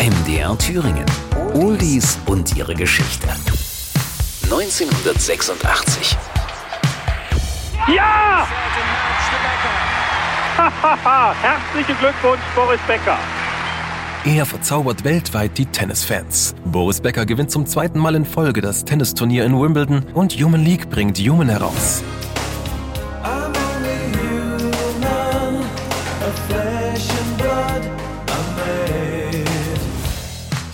MDR Thüringen. Oldies und ihre Geschichte. 1986. Ja! Herzlichen Glückwunsch, Boris Becker. Er verzaubert weltweit die Tennisfans. Boris Becker gewinnt zum zweiten Mal in Folge das Tennisturnier in Wimbledon und Human League bringt Human heraus.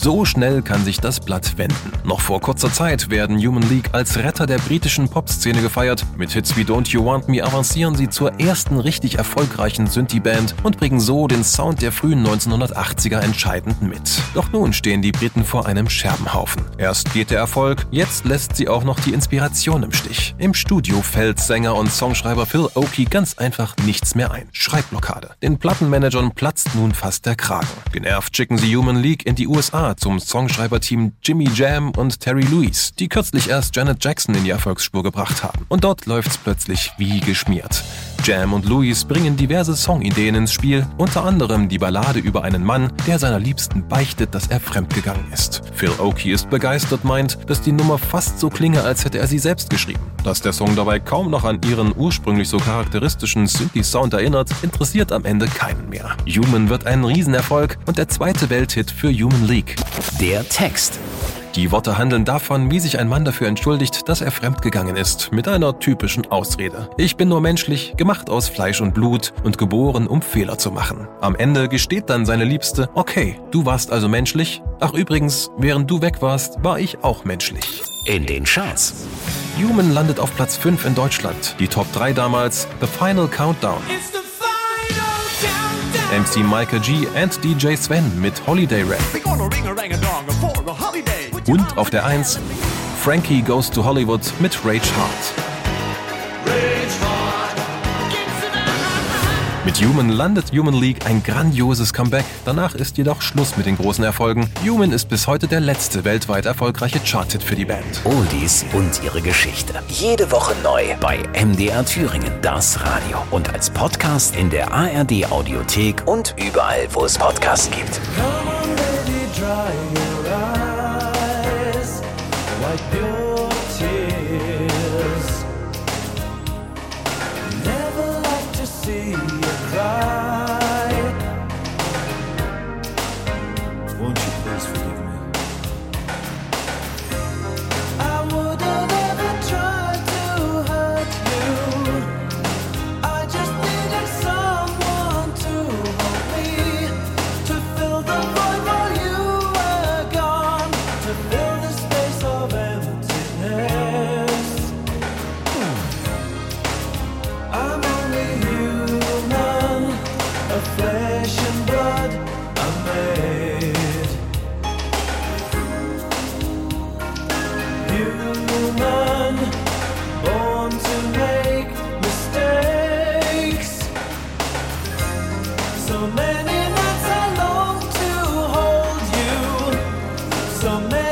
So schnell kann sich das Blatt wenden. Noch vor kurzer Zeit werden Human League als Retter der britischen Popszene gefeiert. Mit Hits wie Don't You Want Me avancieren sie zur ersten richtig erfolgreichen Synthie-Band und bringen so den Sound der frühen 1980er entscheidend mit. Doch nun stehen die Briten vor einem Scherbenhaufen. Erst geht der Erfolg, jetzt lässt sie auch noch die Inspiration im Stich. Im Studio fällt Sänger und Songschreiber Phil Oakey ganz einfach nichts mehr ein. Schreibblockade. Den Plattenmanagern platzt nun fast der Kragen. Genervt schicken sie Human League in die USA zum Songschreiberteam Jimmy Jam und Terry Lewis, die kürzlich erst Janet Jackson in die Erfolgsspur gebracht haben. Und dort läuft's plötzlich wie geschmiert. Jam und Louis bringen diverse Songideen ins Spiel, unter anderem die Ballade über einen Mann, der seiner Liebsten beichtet, dass er fremdgegangen ist. Phil Oakey ist begeistert, meint, dass die Nummer fast so klinge, als hätte er sie selbst geschrieben. Dass der Song dabei kaum noch an ihren ursprünglich so charakteristischen Synthie-Sound erinnert, interessiert am Ende keinen mehr. Human wird ein Riesenerfolg und der zweite Welthit für Human League. Der Text. Die Worte handeln davon, wie sich ein Mann dafür entschuldigt, dass er fremdgegangen ist, mit einer typischen Ausrede. Ich bin nur menschlich, gemacht aus Fleisch und Blut und geboren, um Fehler zu machen. Am Ende gesteht dann seine Liebste, okay, du warst also menschlich? Ach übrigens, während du weg warst, war ich auch menschlich. In den Charts. Human landet auf Platz 5 in Deutschland. Die Top 3 damals, The Final Countdown. MC Michael G and DJ Sven mit Holiday Rap. Und auf der 1 Frankie Goes to Hollywood mit Rage Hard. Mit Human landet Human League ein grandioses Comeback. Danach ist jedoch Schluss mit den großen Erfolgen. Human ist bis heute der letzte weltweit erfolgreiche Charthit für die Band. Oldies und ihre Geschichte. Jede Woche neu bei MDR Thüringen, das Radio. Und als Podcast in der ARD Audiothek und überall, wo es Podcasts gibt. Won't you please forgive me? So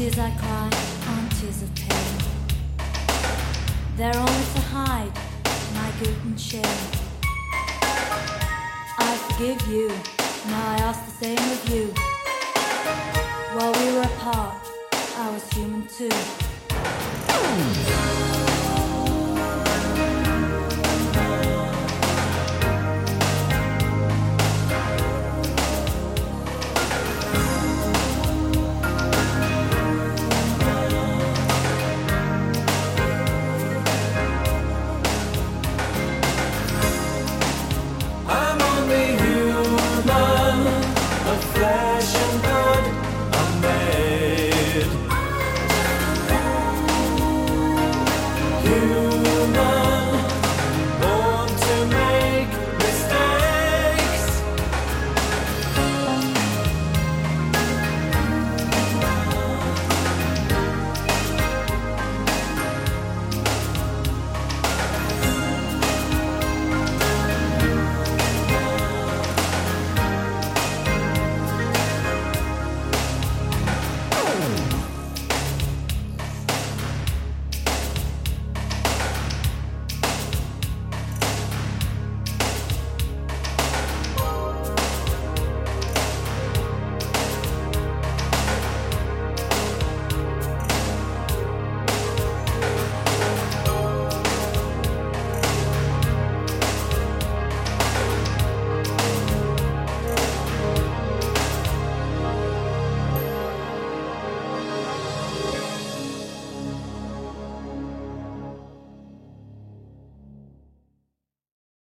tears I cry aren't tears of pain. They're only to hide my guilt and shame. I forgive you, now I ask the same of you. While we were apart, I was human too. passion.